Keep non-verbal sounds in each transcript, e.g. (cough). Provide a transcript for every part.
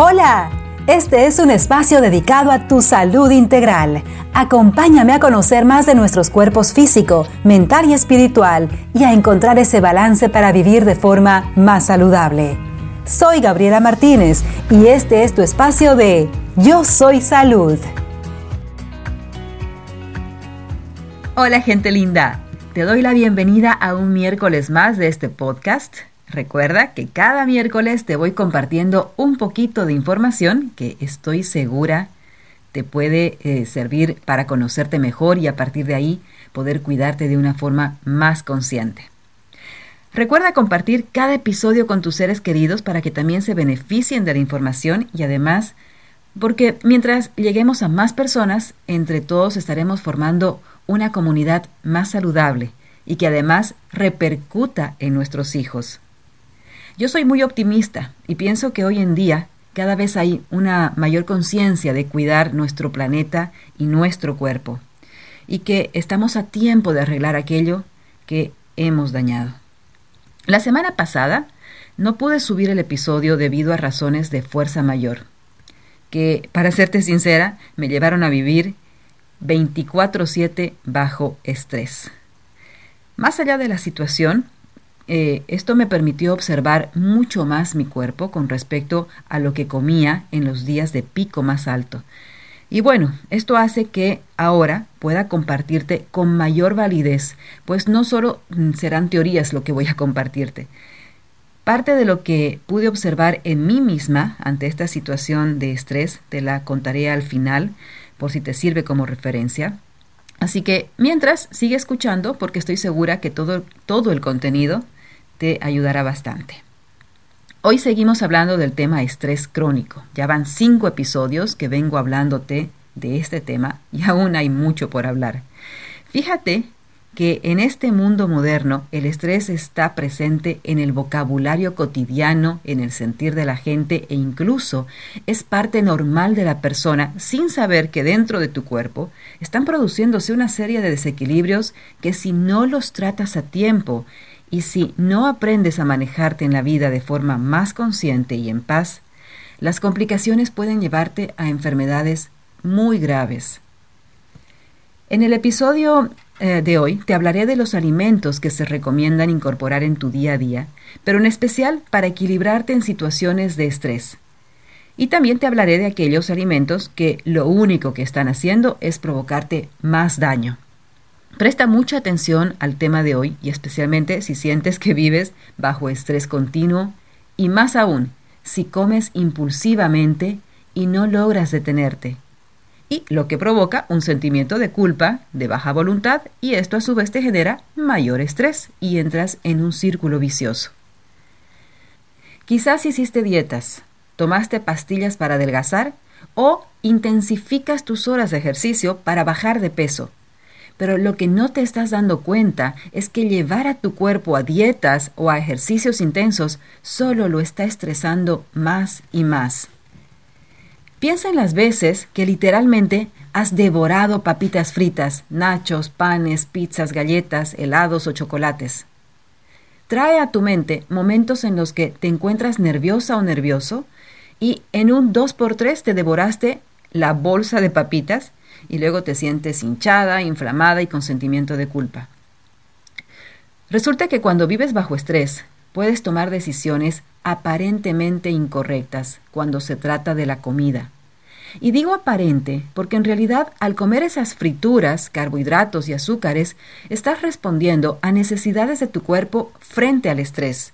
Hola, este es un espacio dedicado a tu salud integral. Acompáñame a conocer más de nuestros cuerpos físico, mental y espiritual y a encontrar ese balance para vivir de forma más saludable. Soy Gabriela Martínez y este es tu espacio de Yo Soy Salud. Hola gente linda, te doy la bienvenida a un miércoles más de este podcast Recuerda que cada miércoles te voy compartiendo un poquito de información que estoy segura te puede eh, servir para conocerte mejor y a partir de ahí poder cuidarte de una forma más consciente. Recuerda compartir cada episodio con tus seres queridos para que también se beneficien de la información y además porque mientras lleguemos a más personas, entre todos estaremos formando una comunidad más saludable y que además repercuta en nuestros hijos. Yo soy muy optimista y pienso que hoy en día cada vez hay una mayor conciencia de cuidar nuestro planeta y nuestro cuerpo y que estamos a tiempo de arreglar aquello que hemos dañado. La semana pasada no pude subir el episodio debido a razones de fuerza mayor, que, para serte sincera, me llevaron a vivir 24/7 bajo estrés. Más allá de la situación, eh, esto me permitió observar mucho más mi cuerpo con respecto a lo que comía en los días de pico más alto. Y bueno, esto hace que ahora pueda compartirte con mayor validez, pues no solo mm, serán teorías lo que voy a compartirte. Parte de lo que pude observar en mí misma ante esta situación de estrés te la contaré al final, por si te sirve como referencia. Así que mientras sigue escuchando, porque estoy segura que todo, todo el contenido te ayudará bastante. Hoy seguimos hablando del tema estrés crónico. Ya van cinco episodios que vengo hablándote de este tema y (laughs) aún hay mucho por hablar. Fíjate que en este mundo moderno el estrés está presente en el vocabulario cotidiano, en el sentir de la gente e incluso es parte normal de la persona sin saber que dentro de tu cuerpo están produciéndose una serie de desequilibrios que si no los tratas a tiempo y si no aprendes a manejarte en la vida de forma más consciente y en paz, las complicaciones pueden llevarte a enfermedades muy graves. En el episodio eh, de hoy te hablaré de los alimentos que se recomiendan incorporar en tu día a día, pero en especial para equilibrarte en situaciones de estrés. Y también te hablaré de aquellos alimentos que lo único que están haciendo es provocarte más daño. Presta mucha atención al tema de hoy y especialmente si sientes que vives bajo estrés continuo y más aún si comes impulsivamente y no logras detenerte. Y lo que provoca un sentimiento de culpa, de baja voluntad y esto a su vez te genera mayor estrés y entras en un círculo vicioso. Quizás hiciste dietas, tomaste pastillas para adelgazar o intensificas tus horas de ejercicio para bajar de peso pero lo que no te estás dando cuenta es que llevar a tu cuerpo a dietas o a ejercicios intensos solo lo está estresando más y más. Piensa en las veces que literalmente has devorado papitas fritas, nachos, panes, pizzas, galletas, helados o chocolates. Trae a tu mente momentos en los que te encuentras nerviosa o nervioso y en un 2x3 te devoraste la bolsa de papitas y luego te sientes hinchada, inflamada y con sentimiento de culpa. Resulta que cuando vives bajo estrés, puedes tomar decisiones aparentemente incorrectas cuando se trata de la comida. Y digo aparente porque en realidad al comer esas frituras, carbohidratos y azúcares, estás respondiendo a necesidades de tu cuerpo frente al estrés.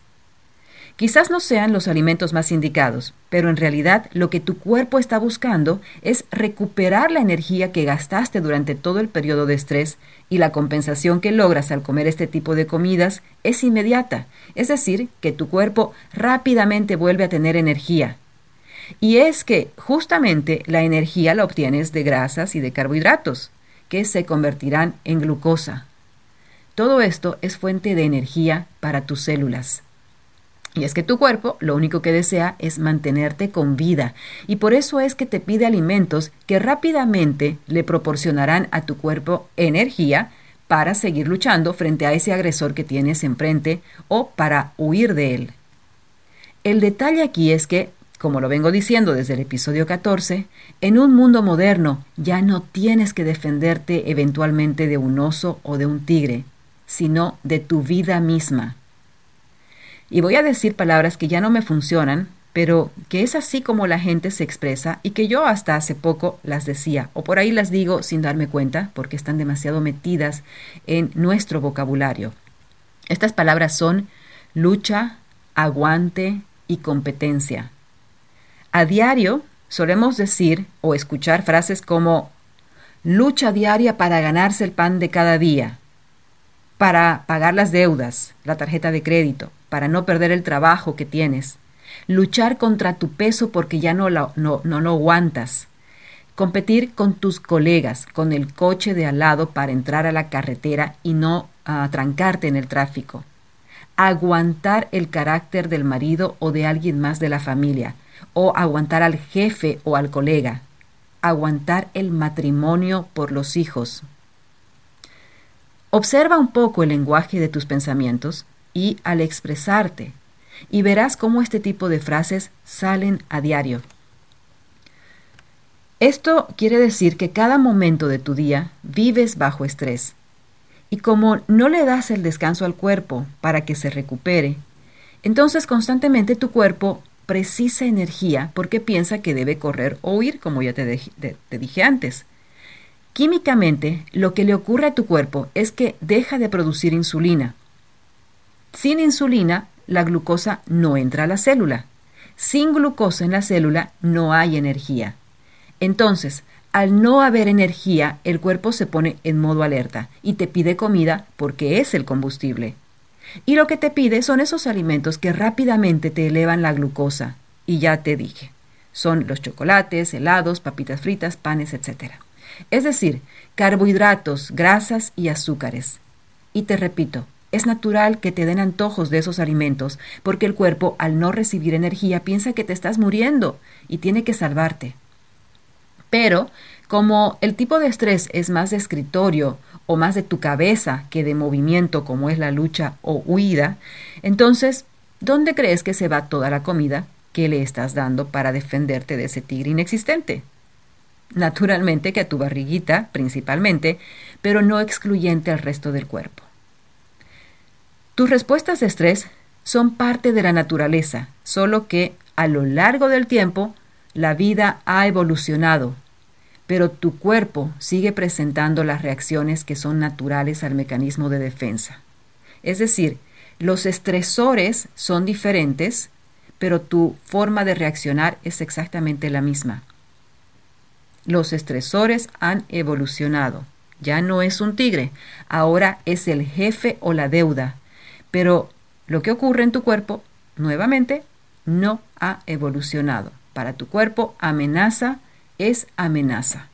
Quizás no sean los alimentos más indicados, pero en realidad lo que tu cuerpo está buscando es recuperar la energía que gastaste durante todo el periodo de estrés y la compensación que logras al comer este tipo de comidas es inmediata, es decir, que tu cuerpo rápidamente vuelve a tener energía. Y es que justamente la energía la obtienes de grasas y de carbohidratos, que se convertirán en glucosa. Todo esto es fuente de energía para tus células. Y es que tu cuerpo lo único que desea es mantenerte con vida y por eso es que te pide alimentos que rápidamente le proporcionarán a tu cuerpo energía para seguir luchando frente a ese agresor que tienes enfrente o para huir de él. El detalle aquí es que Como lo vengo diciendo desde el episodio 14, en un mundo moderno ya no tienes que defenderte eventualmente de un oso o de un tigre, sino de tu vida misma. Y voy a decir palabras que ya no me funcionan, pero que es así como la gente se expresa y que yo hasta hace poco las decía, o por ahí las digo sin darme cuenta, porque están demasiado metidas en nuestro vocabulario. Estas palabras son lucha, aguante y competencia. A diario solemos decir o escuchar frases como lucha diaria para ganarse el pan de cada día, para pagar las deudas, la tarjeta de crédito, para no perder el trabajo que tienes, luchar contra tu peso porque ya no lo, no, lo aguantas, competir con tus colegas, con el coche de al lado para entrar a la carretera y no uh, trancarte en el tráfico, aguantar el carácter del marido o de alguien más de la familia, o aguantar al jefe o al colega, aguantar el matrimonio por los hijos. Observa un poco el lenguaje de tus pensamientos y al expresarte, y verás cómo este tipo de frases salen a diario. Esto quiere decir que cada momento de tu día vives bajo estrés. Y como no le das el descanso al cuerpo para que se recupere, entonces constantemente tu cuerpo precisa energía porque piensa que debe correr o huir, como ya te, te, dije antes. Químicamente, lo que le ocurre a tu cuerpo es que deja de producir insulina. Sin insulina, la glucosa no entra a la célula. Sin glucosa en la célula no hay energía. Entonces, al no haber energía, el cuerpo se pone en modo alerta y te pide comida porque es el combustible. Y lo que te pide son esos alimentos que rápidamente te elevan la glucosa. Y ya te dije, son los chocolates, helados, papitas fritas, panes, etc. Es decir, carbohidratos, grasas y azúcares. Y te repito, es natural que te den antojos de esos alimentos, porque el cuerpo, al no recibir energía, piensa que te estás muriendo y tiene que salvarte. Pero, como el tipo de estrés es más de escritorio o más de tu cabeza que de movimiento, como es la lucha o huida, entonces, ¿dónde crees que se va toda la comida que le estás dando para defenderte de ese tigre inexistente? Naturalmente que a tu barriguita, principalmente, pero no excluyente al resto del cuerpo. Tus respuestas de estrés son parte de la naturaleza, solo que a lo largo del tiempo la vida ha evolucionado, pero tu cuerpo sigue presentando las reacciones que son naturales al mecanismo de defensa. Es decir, los estresores son diferentes, pero tu forma de reaccionar es exactamente la misma. Los estresores han evolucionado. Ya no es un tigre, ahora es el jefe o la deuda, pero lo que ocurre en tu cuerpo, nuevamente, no ha evolucionado. Para tu cuerpo, amenaza es amenaza.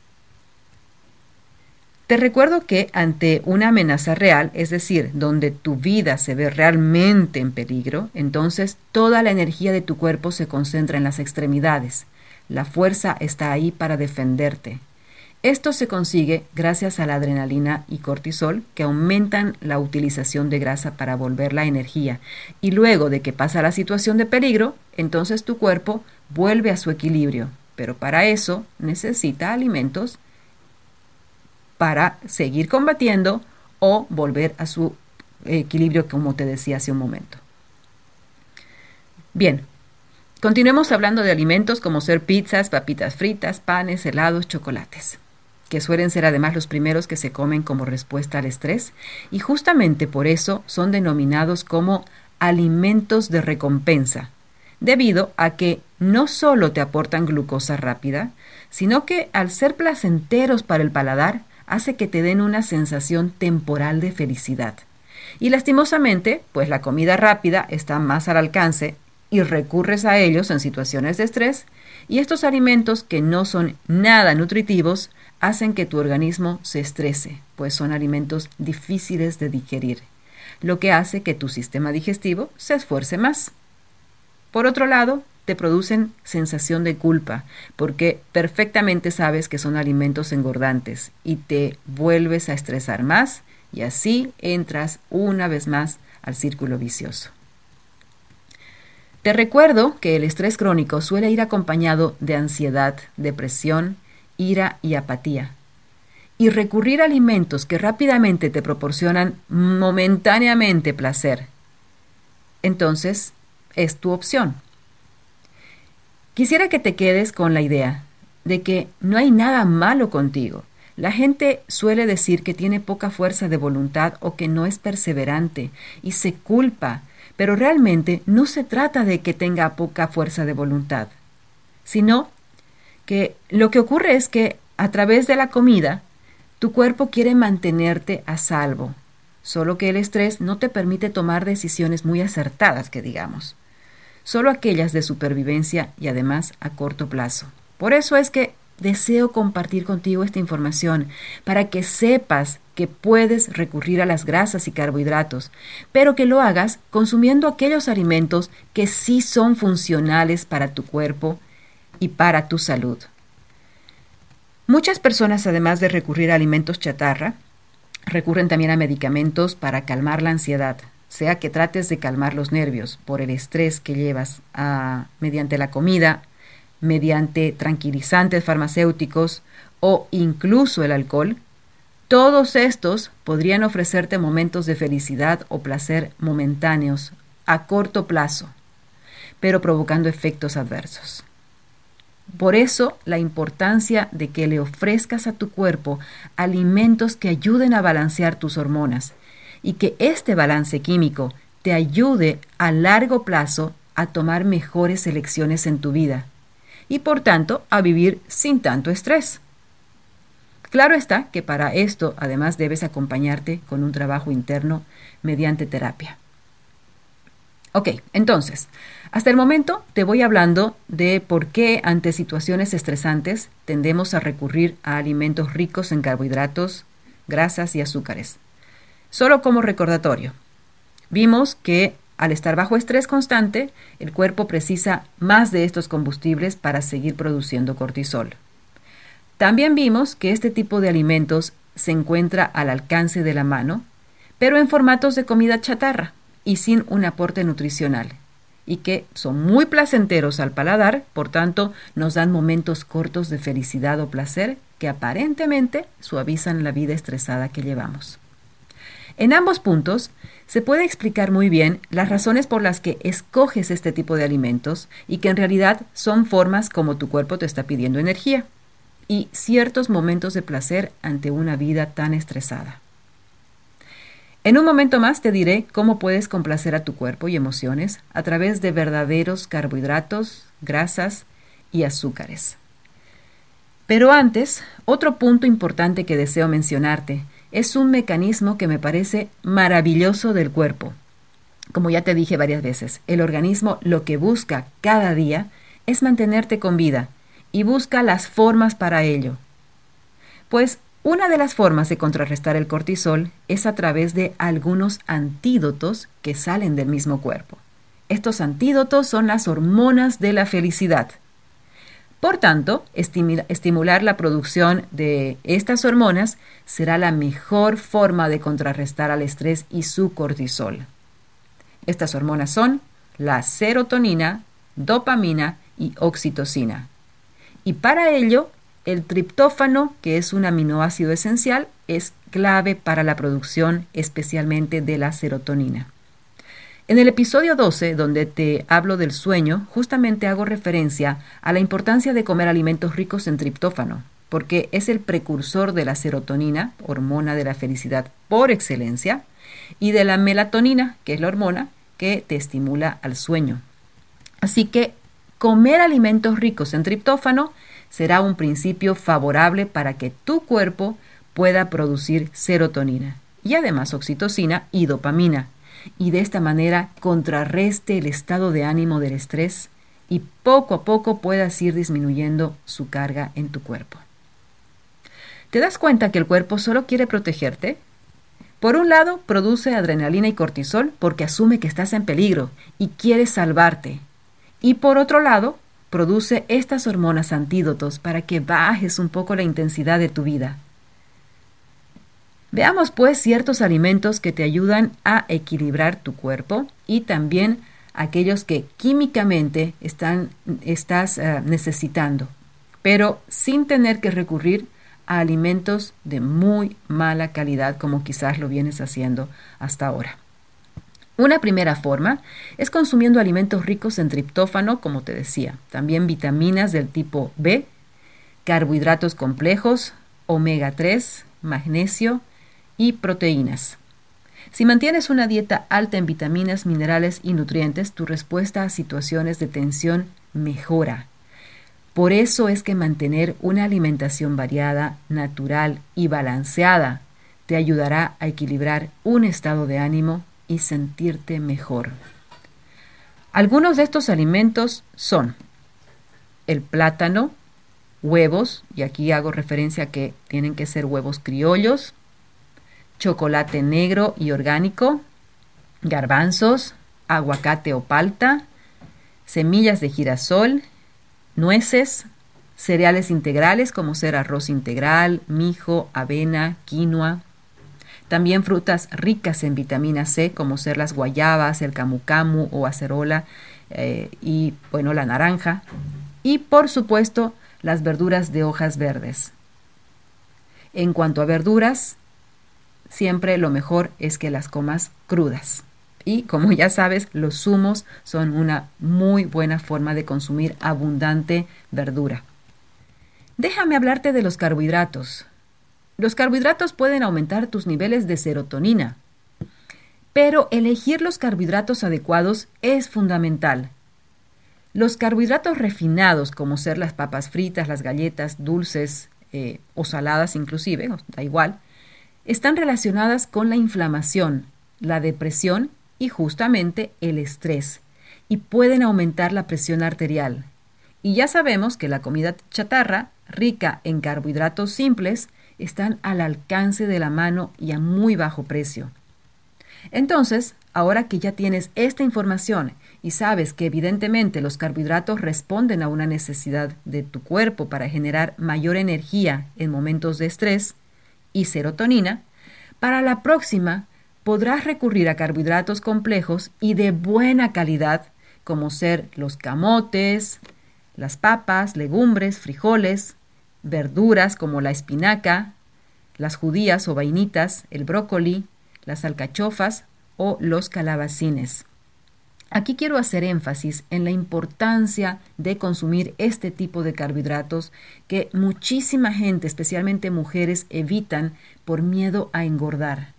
Te recuerdo que ante una amenaza real, es decir, donde tu vida se ve realmente en peligro, entonces toda la energía de tu cuerpo se concentra en las extremidades. La fuerza está ahí para defenderte. Esto se consigue gracias a la adrenalina y cortisol que aumentan la utilización de grasa para volver la energía. Y luego de que pasa la situación de peligro, entonces tu cuerpo vuelve a su equilibrio. Pero para eso necesita alimentos para seguir combatiendo o volver a su equilibrio como te decía hace un momento. Bien, continuemos hablando de alimentos como ser pizzas, papitas fritas, panes, helados, chocolates que suelen ser además los primeros que se comen como respuesta al estrés, y justamente por eso son denominados como alimentos de recompensa, debido a que no solo te aportan glucosa rápida, sino que al ser placenteros para el paladar, hace que te den una sensación temporal de felicidad. Y lastimosamente, pues la comida rápida está más al alcance y recurres a ellos en situaciones de estrés, y estos alimentos que no son nada nutritivos hacen que tu organismo se estrese, pues son alimentos difíciles de digerir, lo que hace que tu sistema digestivo se esfuerce más. Por otro lado, te producen sensación de culpa, porque perfectamente sabes que son alimentos engordantes y te vuelves a estresar más y así entras una vez más al círculo vicioso. Te recuerdo que el estrés crónico suele ir acompañado de ansiedad, depresión, ira y apatía. Y recurrir a alimentos que rápidamente te proporcionan momentáneamente placer. Entonces, es tu opción. Quisiera que te quedes con la idea de que no hay nada malo contigo. La gente suele decir que tiene poca fuerza de voluntad o que no es perseverante y se culpa pero realmente no se trata de que tenga poca fuerza de voluntad, sino que lo que ocurre es que a través de la comida tu cuerpo quiere mantenerte a salvo, solo que el estrés no te permite tomar decisiones muy acertadas, que digamos, solo aquellas de supervivencia y además a corto plazo. Por eso es que deseo compartir contigo esta información para que sepas que puedes recurrir a las grasas y carbohidratos, pero que lo hagas consumiendo aquellos alimentos que sí son funcionales para tu cuerpo y para tu salud. Muchas personas, además de recurrir a alimentos chatarra, recurren también a medicamentos para calmar la ansiedad, sea que trates de calmar los nervios por el estrés que llevas a, mediante la comida, mediante tranquilizantes farmacéuticos o incluso el alcohol, todos estos podrían ofrecerte momentos de felicidad o placer momentáneos a corto plazo, pero provocando efectos adversos. Por eso la importancia de que le ofrezcas a tu cuerpo alimentos que ayuden a balancear tus hormonas y que este balance químico te ayude a largo plazo a tomar mejores elecciones en tu vida y por tanto a vivir sin tanto estrés. Claro está que para esto además debes acompañarte con un trabajo interno mediante terapia. Ok, entonces, hasta el momento te voy hablando de por qué ante situaciones estresantes tendemos a recurrir a alimentos ricos en carbohidratos, grasas y azúcares. Solo como recordatorio, vimos que al estar bajo estrés constante, el cuerpo precisa más de estos combustibles para seguir produciendo cortisol. También vimos que este tipo de alimentos se encuentra al alcance de la mano, pero en formatos de comida chatarra y sin un aporte nutricional, y que son muy placenteros al paladar, por tanto nos dan momentos cortos de felicidad o placer que aparentemente suavizan la vida estresada que llevamos. En ambos puntos se puede explicar muy bien las razones por las que escoges este tipo de alimentos y que en realidad son formas como tu cuerpo te está pidiendo energía y ciertos momentos de placer ante una vida tan estresada. En un momento más te diré cómo puedes complacer a tu cuerpo y emociones a través de verdaderos carbohidratos, grasas y azúcares. Pero antes, otro punto importante que deseo mencionarte es un mecanismo que me parece maravilloso del cuerpo. Como ya te dije varias veces, el organismo lo que busca cada día es mantenerte con vida y busca las formas para ello. Pues una de las formas de contrarrestar el cortisol es a través de algunos antídotos que salen del mismo cuerpo. Estos antídotos son las hormonas de la felicidad. Por tanto, estimular la producción de estas hormonas será la mejor forma de contrarrestar al estrés y su cortisol. Estas hormonas son la serotonina, dopamina y oxitocina. Y para ello, el triptófano, que es un aminoácido esencial, es clave para la producción especialmente de la serotonina. En el episodio 12, donde te hablo del sueño, justamente hago referencia a la importancia de comer alimentos ricos en triptófano, porque es el precursor de la serotonina, hormona de la felicidad por excelencia, y de la melatonina, que es la hormona que te estimula al sueño. Así que comer alimentos ricos en triptófano será un principio favorable para que tu cuerpo pueda producir serotonina y además oxitocina y dopamina, y de esta manera contrarreste el estado de ánimo del estrés y poco a poco puedas ir disminuyendo su carga en tu cuerpo. ¿Te das cuenta que el cuerpo solo quiere protegerte? Por un lado, produce adrenalina y cortisol porque asume que estás en peligro y quiere salvarte, y por otro lado, produce estas hormonas antídotos para que bajes un poco la intensidad de tu vida. Veamos pues ciertos alimentos que te ayudan a equilibrar tu cuerpo y también aquellos que químicamente estás eh, necesitando, pero sin tener que recurrir a alimentos de muy mala calidad como quizás lo vienes haciendo hasta ahora. Una primera forma es consumiendo alimentos ricos en triptófano, como te decía, también vitaminas del tipo B, carbohidratos complejos, omega 3, magnesio y proteínas. Si mantienes una dieta alta en vitaminas, minerales y nutrientes, tu respuesta a situaciones de tensión mejora. Por eso es que mantener una alimentación variada, natural y balanceada te ayudará a equilibrar un estado de ánimo y sentirte mejor. Algunos de estos alimentos son el plátano, huevos, y aquí hago referencia a que tienen que ser huevos criollos, chocolate negro y orgánico, garbanzos, aguacate o palta, semillas de girasol, nueces, cereales integrales como ser arroz integral, mijo, avena, quinoa. También frutas ricas en vitamina C como ser las guayabas, el camu camu o acerola eh, y bueno, la naranja. Y por supuesto las verduras de hojas verdes. En cuanto a verduras, siempre lo mejor es que las comas crudas. Y como ya sabes, los zumos son una muy buena forma de consumir abundante verdura. Déjame hablarte de los carbohidratos. Los carbohidratos pueden aumentar tus niveles de serotonina, pero elegir los carbohidratos adecuados es fundamental. Los carbohidratos refinados, como ser las papas fritas, las galletas, dulces eh, o saladas inclusive, da igual, están relacionadas con la inflamación, la depresión y justamente el estrés, y pueden aumentar la presión arterial. Y ya sabemos que la comida chatarra, rica en carbohidratos simples, están al alcance de la mano y a muy bajo precio. Entonces, ahora que ya tienes esta información y sabes que evidentemente los carbohidratos responden a una necesidad de tu cuerpo para generar mayor energía en momentos de estrés, y serotonina, para la próxima podrás recurrir a carbohidratos complejos y de buena calidad, como ser los camotes, las papas, legumbres, frijoles, verduras como la espinaca, las judías o vainitas, el brócoli, las alcachofas o los calabacines. Aquí quiero hacer énfasis en la importancia de consumir este tipo de carbohidratos que muchísima gente, especialmente mujeres, evitan por miedo a engordar.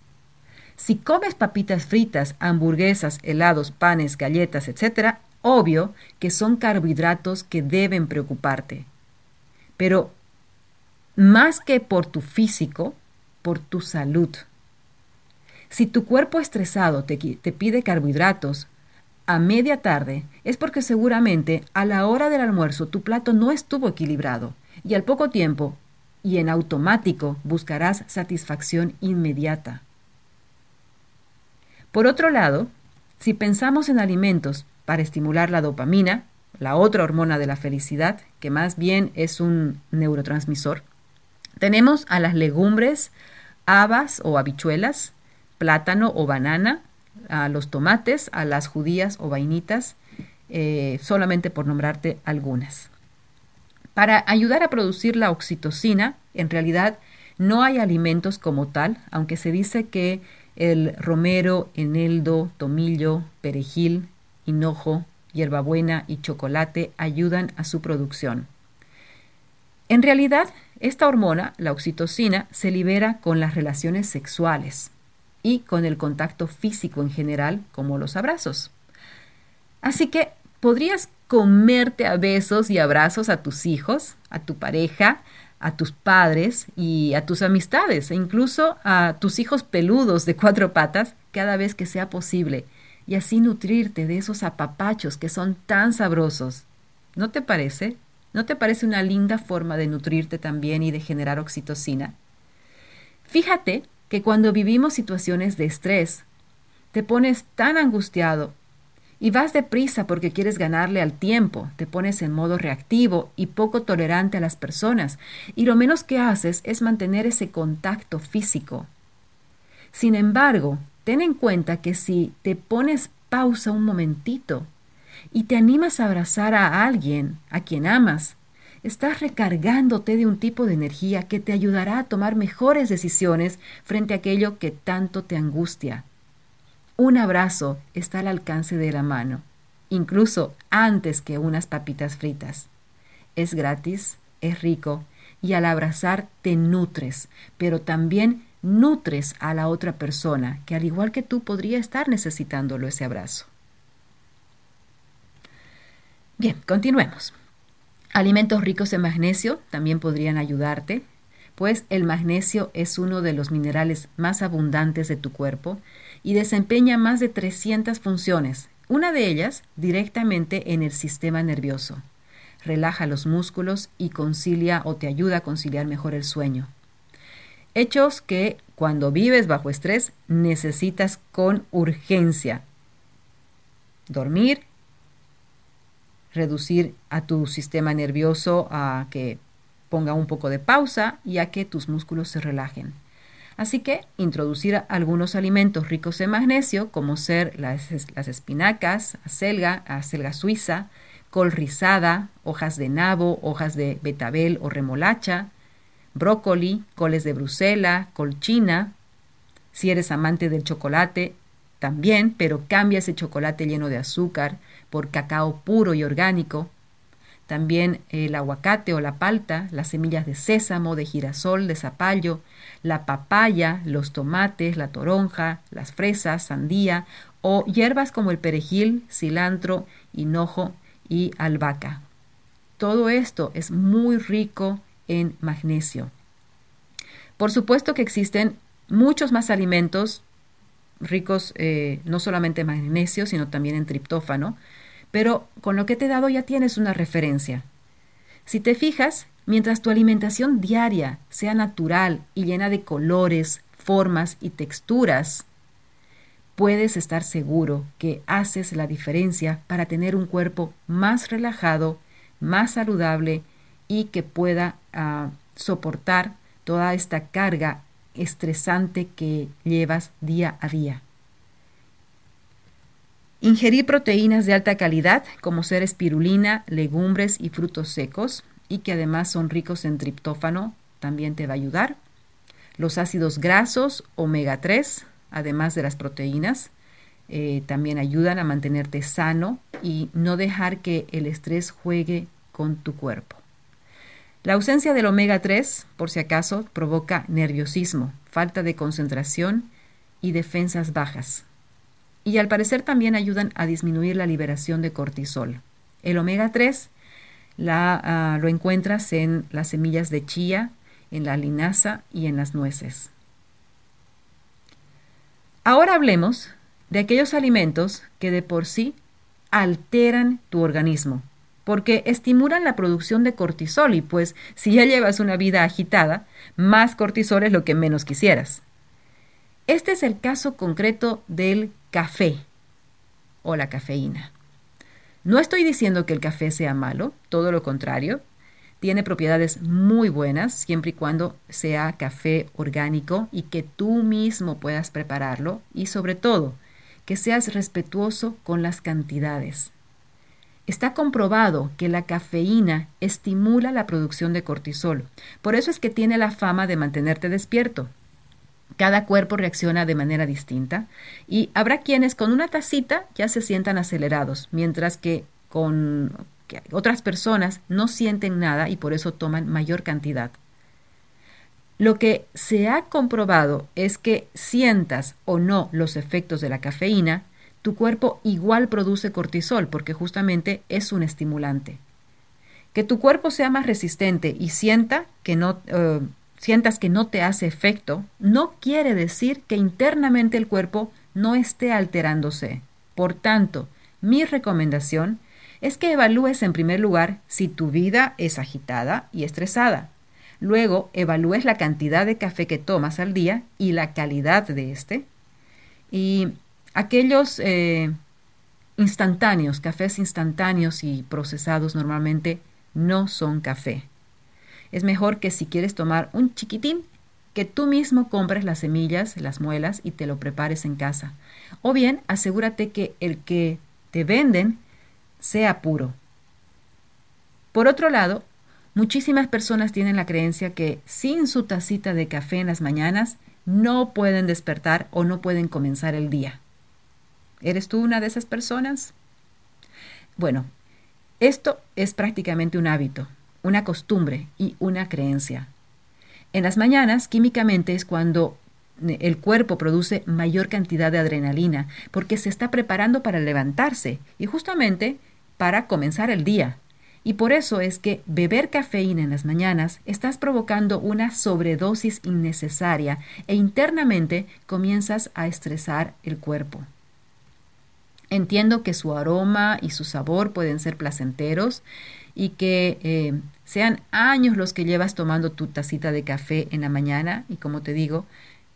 Si comes papitas fritas, hamburguesas, helados, panes, galletas, etc., obvio que son carbohidratos que deben preocuparte. Pero más que por tu físico, por tu salud. Si tu cuerpo estresado te, te pide carbohidratos, a media tarde es porque seguramente a la hora del almuerzo tu plato no estuvo equilibrado y al poco tiempo y en automático buscarás satisfacción inmediata. Por otro lado, si pensamos en alimentos para estimular la dopamina, la otra hormona de la felicidad, que más bien es un neurotransmisor, tenemos a las legumbres, habas o habichuelas, plátano o banana, a los tomates, a las judías o vainitas, eh, solamente por nombrarte algunas. Para ayudar a producir la oxitocina, en realidad no hay alimentos como tal, aunque se dice que el romero, eneldo, tomillo, perejil, hinojo, hierbabuena y chocolate ayudan a su producción. En realidad, esta hormona, la oxitocina, se libera con las relaciones sexuales y con el contacto físico en general, como los abrazos. Así que podrías comerte a besos y abrazos a tus hijos, a tu pareja, a tus padres y a tus amistades e incluso a tus hijos peludos de cuatro patas cada vez que sea posible y así nutrirte de esos apapachos que son tan sabrosos. ¿No te parece? ¿No te parece una linda forma de nutrirte también y de generar oxitocina? Fíjate que cuando vivimos situaciones de estrés, te pones tan angustiado y vas deprisa porque quieres ganarle al tiempo, te pones en modo reactivo y poco tolerante a las personas, y lo menos que haces es mantener ese contacto físico. Sin embargo, ten en cuenta que si te pones pausa un momentito y te animas a abrazar a alguien a quien amas, estás recargándote de un tipo de energía que te ayudará a tomar mejores decisiones frente a aquello que tanto te angustia. Un abrazo está al alcance de la mano, incluso antes que unas papitas fritas. Es gratis, es rico y al abrazar te nutres, pero también nutres a la otra persona que al igual que tú podría estar necesitándolo ese abrazo. Bien, continuemos. Alimentos ricos en magnesio también podrían ayudarte, pues el magnesio es uno de los minerales más abundantes de tu cuerpo y desempeña más de 300 funciones, una de ellas directamente en el sistema nervioso. Relaja los músculos y concilia o te ayuda a conciliar mejor el sueño. Hechos que cuando vives bajo estrés necesitas con urgencia. Dormir, reducir a tu sistema nervioso a que ponga un poco de pausa y a que tus músculos se relajen. Así que introducir algunos alimentos ricos en magnesio, como ser las, las espinacas, acelga, acelga suiza, col rizada, hojas de nabo, hojas de betabel o remolacha, brócoli, coles de Brusela, colchina. Si eres amante del chocolate, también, pero cambia ese chocolate lleno de azúcar por cacao puro y orgánico. También el aguacate o la palta, las semillas de sésamo, de girasol, de zapallo, la papaya, los tomates, la toronja, las fresas, sandía o hierbas como el perejil, cilantro, hinojo y albahaca. Todo esto es muy rico en magnesio. Por supuesto que existen muchos más alimentos ricos eh, no solamente en magnesio, sino también en triptófano, pero con lo que te he dado ya tienes una referencia. Si te fijas, mientras tu alimentación diaria sea natural y llena de colores, formas y texturas, puedes estar seguro que haces la diferencia para tener un cuerpo más relajado, más saludable y que pueda ah, soportar toda esta carga estresante que llevas día a día. Ingerir proteínas de alta calidad, como ser espirulina, legumbres y frutos secos, y que además son ricos en triptófano, también te va a ayudar. Los ácidos grasos omega 3, además de las proteínas, eh, también ayudan a mantenerte sano y no dejar que el estrés juegue con tu cuerpo. La ausencia del omega 3, por si acaso, provoca nerviosismo, falta de concentración y defensas bajas. Y al parecer también ayudan a disminuir la liberación de cortisol. El omega 3 la, ah, lo encuentras en las semillas de chía, en la linaza y en las nueces. Ahora hablemos de aquellos alimentos que de por sí alteran tu organismo porque estimulan la producción de cortisol y pues si ya llevas una vida agitada, más cortisol es lo que menos quisieras. Este es el caso concreto del café o la cafeína. No estoy diciendo que el café sea malo, todo lo contrario. Tiene propiedades muy buenas siempre y cuando sea café orgánico y que tú mismo puedas prepararlo y sobre todo que seas respetuoso con las cantidades. Está comprobado que la cafeína estimula la producción de cortisol. Por eso es que tiene la fama de mantenerte despierto. Cada cuerpo reacciona de manera distinta y habrá quienes con una tacita ya se sientan acelerados, mientras que con otras personas no sienten nada y por eso toman mayor cantidad. Lo que se ha comprobado es que sientas o no los efectos de la cafeína, tu cuerpo igual produce cortisol porque justamente es un estimulante. Que tu cuerpo sea más resistente y sienta que no, eh, sientas que no te hace efecto, no quiere decir que internamente el cuerpo no esté alterándose. Por tanto, mi recomendación es que evalúes en primer lugar si tu vida es agitada y estresada. Luego evalúes la cantidad de café que tomas al día y la calidad de este. Y Aquellos eh, instantáneos, cafés instantáneos y procesados normalmente no son café. Es mejor que si quieres tomar un chiquitín, que tú mismo compres las semillas, las muelas y te lo prepares en casa. O bien asegúrate que el que te venden sea puro. Por otro lado, muchísimas personas tienen la creencia que sin su tacita de café en las mañanas no pueden despertar o no pueden comenzar el día. ¿Eres tú una de esas personas? Bueno, esto es prácticamente un hábito, una costumbre y una creencia. En las mañanas, químicamente, es cuando el cuerpo produce mayor cantidad de adrenalina porque se está preparando para levantarse y justamente para comenzar el día. Y por eso es que beber cafeína en las mañanas estás provocando una sobredosis innecesaria e internamente comienzas a estresar el cuerpo. Entiendo que su aroma y su sabor pueden ser placenteros y que eh, sean años los que llevas tomando tu tacita de café en la mañana y como te digo,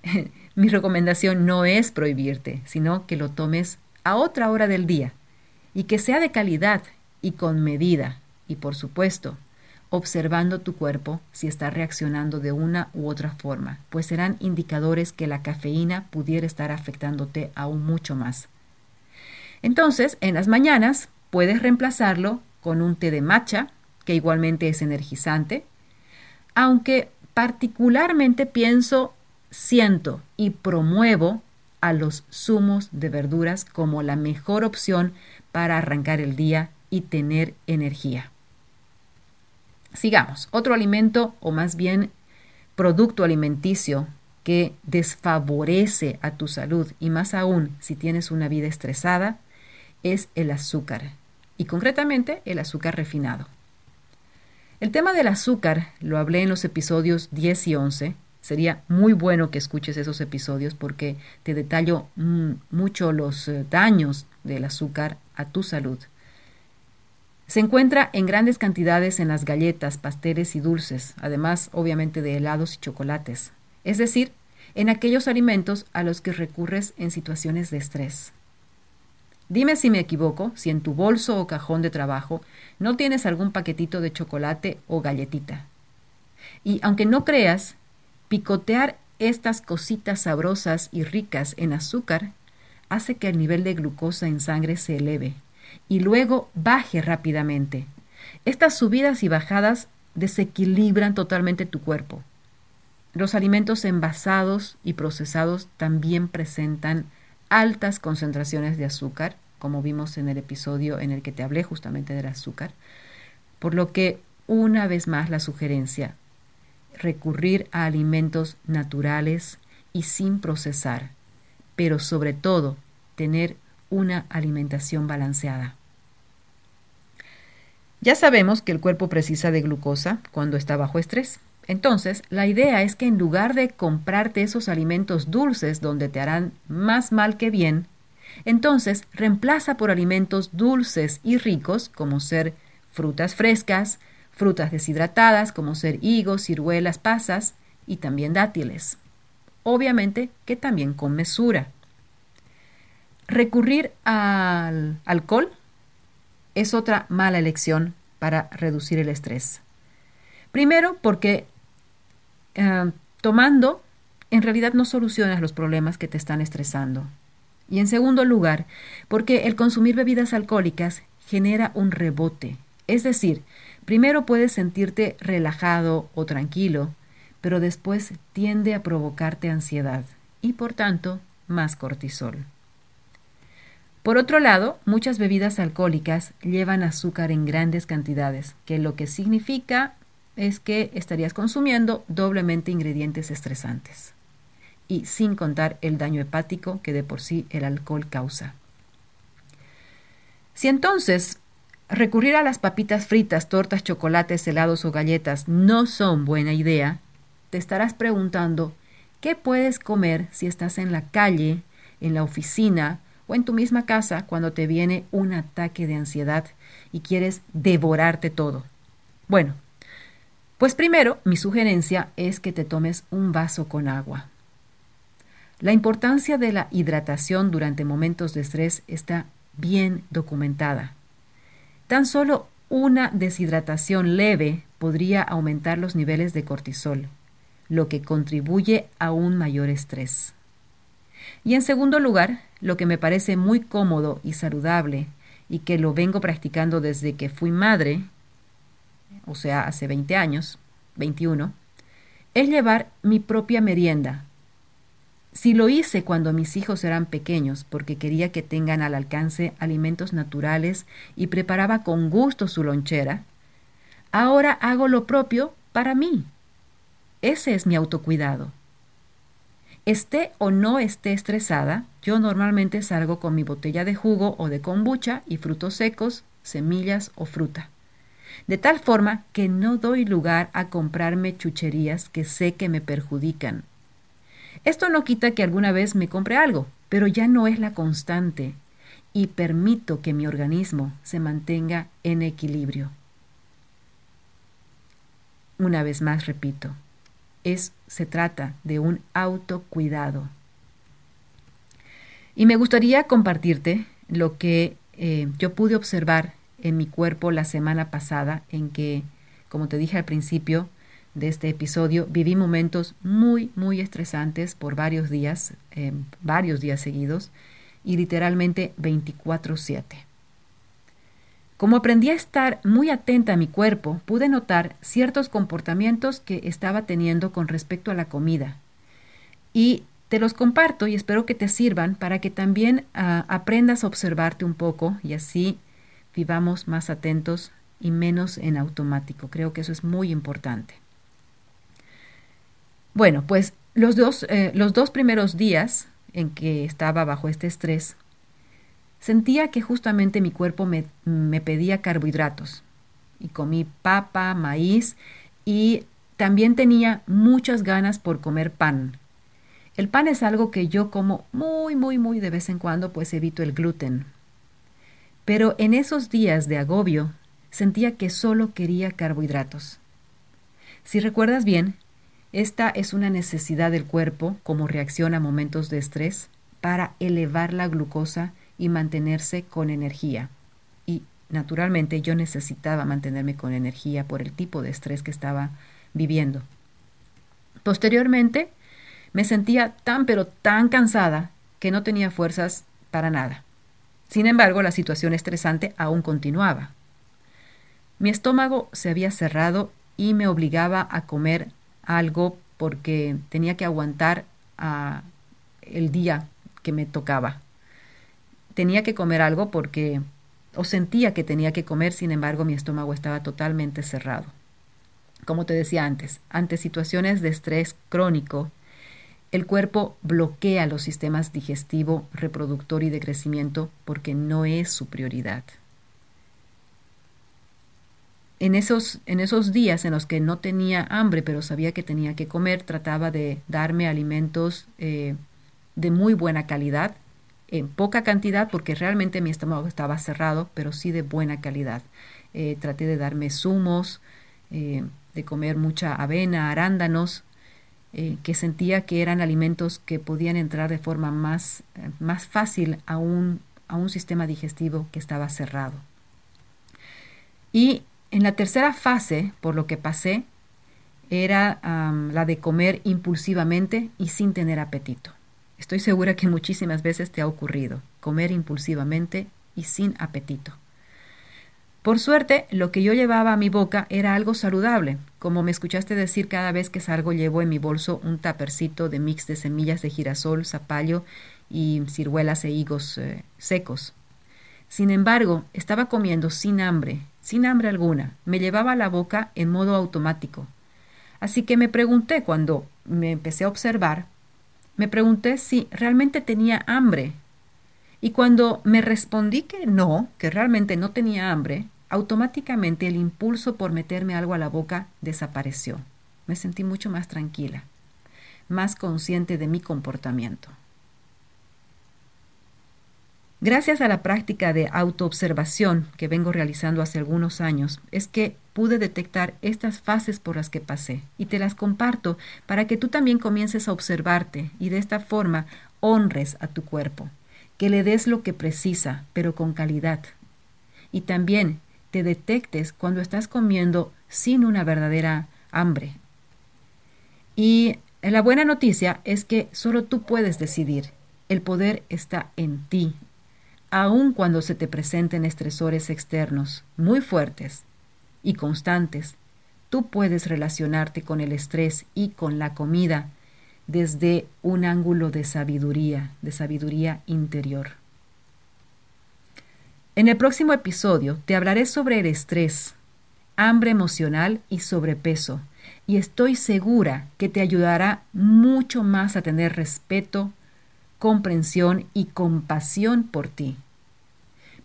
(laughs) mi recomendación no es prohibirte, sino que lo tomes a otra hora del día y que sea de calidad y con medida y por supuesto observando tu cuerpo si está reaccionando de una u otra forma, pues serán indicadores que la cafeína pudiera estar afectándote aún mucho más. Entonces, en las mañanas puedes reemplazarlo con un té de matcha, que igualmente es energizante, aunque particularmente pienso, siento y promuevo a los zumos de verduras como la mejor opción para arrancar el día y tener energía. Sigamos, otro alimento o más bien producto alimenticio que desfavorece a tu salud y más aún si tienes una vida estresada es el azúcar, y concretamente el azúcar refinado. El tema del azúcar lo hablé en los episodios 10 y 11. Sería muy bueno que escuches esos episodios porque te detallo mm, mucho los eh, daños del azúcar a tu salud. Se encuentra en grandes cantidades en las galletas, pasteles y dulces, además obviamente de helados y chocolates, es decir, en aquellos alimentos a los que recurres en situaciones de estrés. Dime si me equivoco, si en tu bolso o cajón de trabajo no tienes algún paquetito de chocolate o galletita. Y aunque no creas, picotear estas cositas sabrosas y ricas en azúcar hace que el nivel de glucosa en sangre se eleve y luego baje rápidamente. Estas subidas y bajadas desequilibran totalmente tu cuerpo. Los alimentos envasados y procesados también presentan altas concentraciones de azúcar, como vimos en el episodio en el que te hablé justamente del azúcar, por lo que una vez más la sugerencia, recurrir a alimentos naturales y sin procesar, pero sobre todo tener una alimentación balanceada. Ya sabemos que el cuerpo precisa de glucosa cuando está bajo estrés. Entonces, la idea es que en lugar de comprarte esos alimentos dulces donde te harán más mal que bien, entonces reemplaza por alimentos dulces y ricos como ser frutas frescas, frutas deshidratadas como ser higos, ciruelas, pasas y también dátiles. Obviamente que también con mesura. Recurrir al alcohol es otra mala elección para reducir el estrés. Primero porque eh, tomando, en realidad no solucionas los problemas que te están estresando. Y en segundo lugar, porque el consumir bebidas alcohólicas genera un rebote. Es decir, primero puedes sentirte relajado o tranquilo, pero después tiende a provocarte ansiedad y por tanto más cortisol. Por otro lado, muchas bebidas alcohólicas llevan azúcar en grandes cantidades, que lo que significa es que estarías consumiendo doblemente ingredientes estresantes y sin contar el daño hepático que de por sí el alcohol causa. Si entonces recurrir a las papitas fritas, tortas, chocolates, helados o galletas no son buena idea, te estarás preguntando qué puedes comer si estás en la calle, en la oficina o en tu misma casa cuando te viene un ataque de ansiedad y quieres devorarte todo. Bueno, pues primero, mi sugerencia es que te tomes un vaso con agua. La importancia de la hidratación durante momentos de estrés está bien documentada. Tan solo una deshidratación leve podría aumentar los niveles de cortisol, lo que contribuye a un mayor estrés. Y en segundo lugar, lo que me parece muy cómodo y saludable y que lo vengo practicando desde que fui madre, o sea, hace 20 años, 21, es llevar mi propia merienda. Si lo hice cuando mis hijos eran pequeños porque quería que tengan al alcance alimentos naturales y preparaba con gusto su lonchera, ahora hago lo propio para mí. Ese es mi autocuidado. Esté o no esté estresada, yo normalmente salgo con mi botella de jugo o de kombucha y frutos secos, semillas o fruta. De tal forma que no doy lugar a comprarme chucherías que sé que me perjudican. Esto no quita que alguna vez me compre algo, pero ya no es la constante y permito que mi organismo se mantenga en equilibrio. Una vez más repito, es, se trata de un autocuidado. Y me gustaría compartirte lo que eh, yo pude observar en mi cuerpo la semana pasada, en que, como te dije al principio de este episodio, viví momentos muy, muy estresantes por varios días, eh, varios días seguidos, y literalmente 24/7. Como aprendí a estar muy atenta a mi cuerpo, pude notar ciertos comportamientos que estaba teniendo con respecto a la comida. Y te los comparto y espero que te sirvan para que también ah, aprendas a observarte un poco y así vivamos más atentos y menos en automático. Creo que eso es muy importante. Bueno, pues los dos, eh, los dos primeros días en que estaba bajo este estrés, Sentía que justamente mi cuerpo me, pedía carbohidratos y comí papa, maíz y también tenía muchas ganas por comer pan. El pan es algo que yo como muy, muy, muy de vez en cuando, pues evito el gluten. Pero en esos días de agobio sentía que solo quería carbohidratos. Si recuerdas bien, esta es una necesidad del cuerpo como reacción a momentos de estrés para elevar la glucosa y mantenerse con energía. Y naturalmente yo necesitaba mantenerme con energía por el tipo de estrés que estaba viviendo. Posteriormente me sentía tan pero tan cansada que no tenía fuerzas para nada. Sin embargo, la situación estresante aún continuaba. Mi estómago se había cerrado y me obligaba a comer algo porque tenía que aguantar a el día que me tocaba tenía que comer algo porque, o sentía que tenía que comer, sin embargo mi estómago estaba totalmente cerrado. Como te decía antes, ante situaciones de estrés crónico, el cuerpo bloquea los sistemas digestivo, reproductor y de crecimiento porque no es su prioridad. En esos, en días en los que no tenía hambre, pero sabía que tenía que comer, trataba de darme alimentos eh, de muy buena calidad, en poca cantidad porque realmente mi estómago estaba cerrado, pero sí de buena calidad. Eh, traté de darme zumos, eh, de comer mucha avena, arándanos, eh, que sentía que eran alimentos que podían entrar de forma más, más fácil a un, a un sistema digestivo que estaba cerrado. Y en la tercera fase, por lo que pasé, era la de comer impulsivamente y sin tener apetito. Estoy segura que muchísimas veces te ha ocurrido comer impulsivamente y sin apetito. Por suerte, lo que yo llevaba a mi boca era algo saludable. Como me escuchaste decir, cada vez que salgo llevo en mi bolso un tapercito de mix de semillas de girasol, zapallo y ciruelas e higos eh, secos. Sin embargo, estaba comiendo sin hambre, sin hambre alguna. Me llevaba la boca en modo automático. Así que me pregunté cuando me empecé a observar me pregunté si realmente tenía hambre. Y cuando me respondí que no, que realmente no tenía hambre, automáticamente el impulso por meterme algo a la boca desapareció. Me sentí mucho más tranquila, más consciente de mi comportamiento. Gracias a la práctica de autoobservación que vengo realizando hace algunos años, es que pude detectar estas fases por las que pasé y te las comparto para que tú también comiences a observarte y de esta forma honres a tu cuerpo, que le des lo que precisa, pero con calidad. Y también te detectes cuando estás comiendo sin una verdadera hambre. Y la buena noticia es que solo tú puedes decidir. El poder está en ti, aun cuando se te presenten estresores externos muy fuertes y constantes. Tú puedes relacionarte con el estrés y con la comida desde un ángulo de sabiduría, de sabiduría interior. En el próximo episodio te hablaré sobre el estrés, hambre emocional y sobrepeso, y estoy segura que te ayudará mucho más a tener respeto, comprensión y compasión por ti.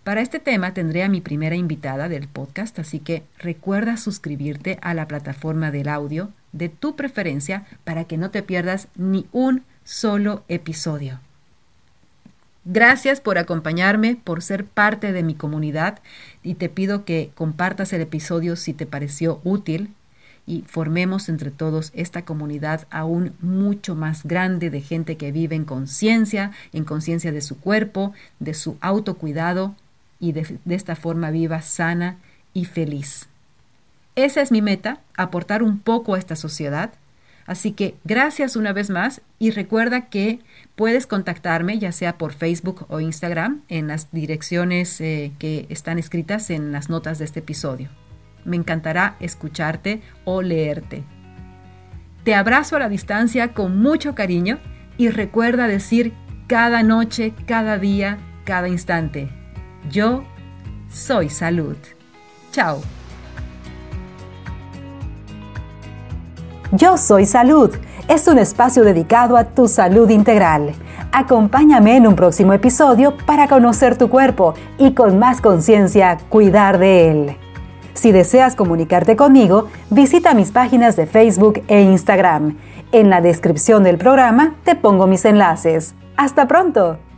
Para este tema tendré a mi primera invitada del podcast, así que recuerda suscribirte a la plataforma del audio de tu preferencia para que no te pierdas ni un solo episodio. Gracias por acompañarme, por ser parte de mi comunidad y te pido que compartas el episodio si te pareció útil y formemos entre todos esta comunidad aún mucho más grande de gente que vive en conciencia, en conciencia de su cuerpo, de su autocuidado y de, esta forma viva, sana y feliz. Esa es mi meta, aportar un poco a esta sociedad. Así que gracias una vez más y recuerda que puedes contactarme ya sea por Facebook o Instagram en las direcciones eh, que están escritas en las notas de este episodio. Me encantará escucharte o leerte. Te abrazo a la distancia con mucho cariño y recuerda decir cada noche, cada día, cada instante, yo soy salud. Chao. Yo soy salud. Es un espacio dedicado a tu salud integral. Acompáñame en un próximo episodio para conocer tu cuerpo y con más conciencia cuidar de él. Si deseas comunicarte conmigo, visita mis páginas de Facebook e Instagram. En la descripción del programa te pongo mis enlaces. ¡Hasta pronto!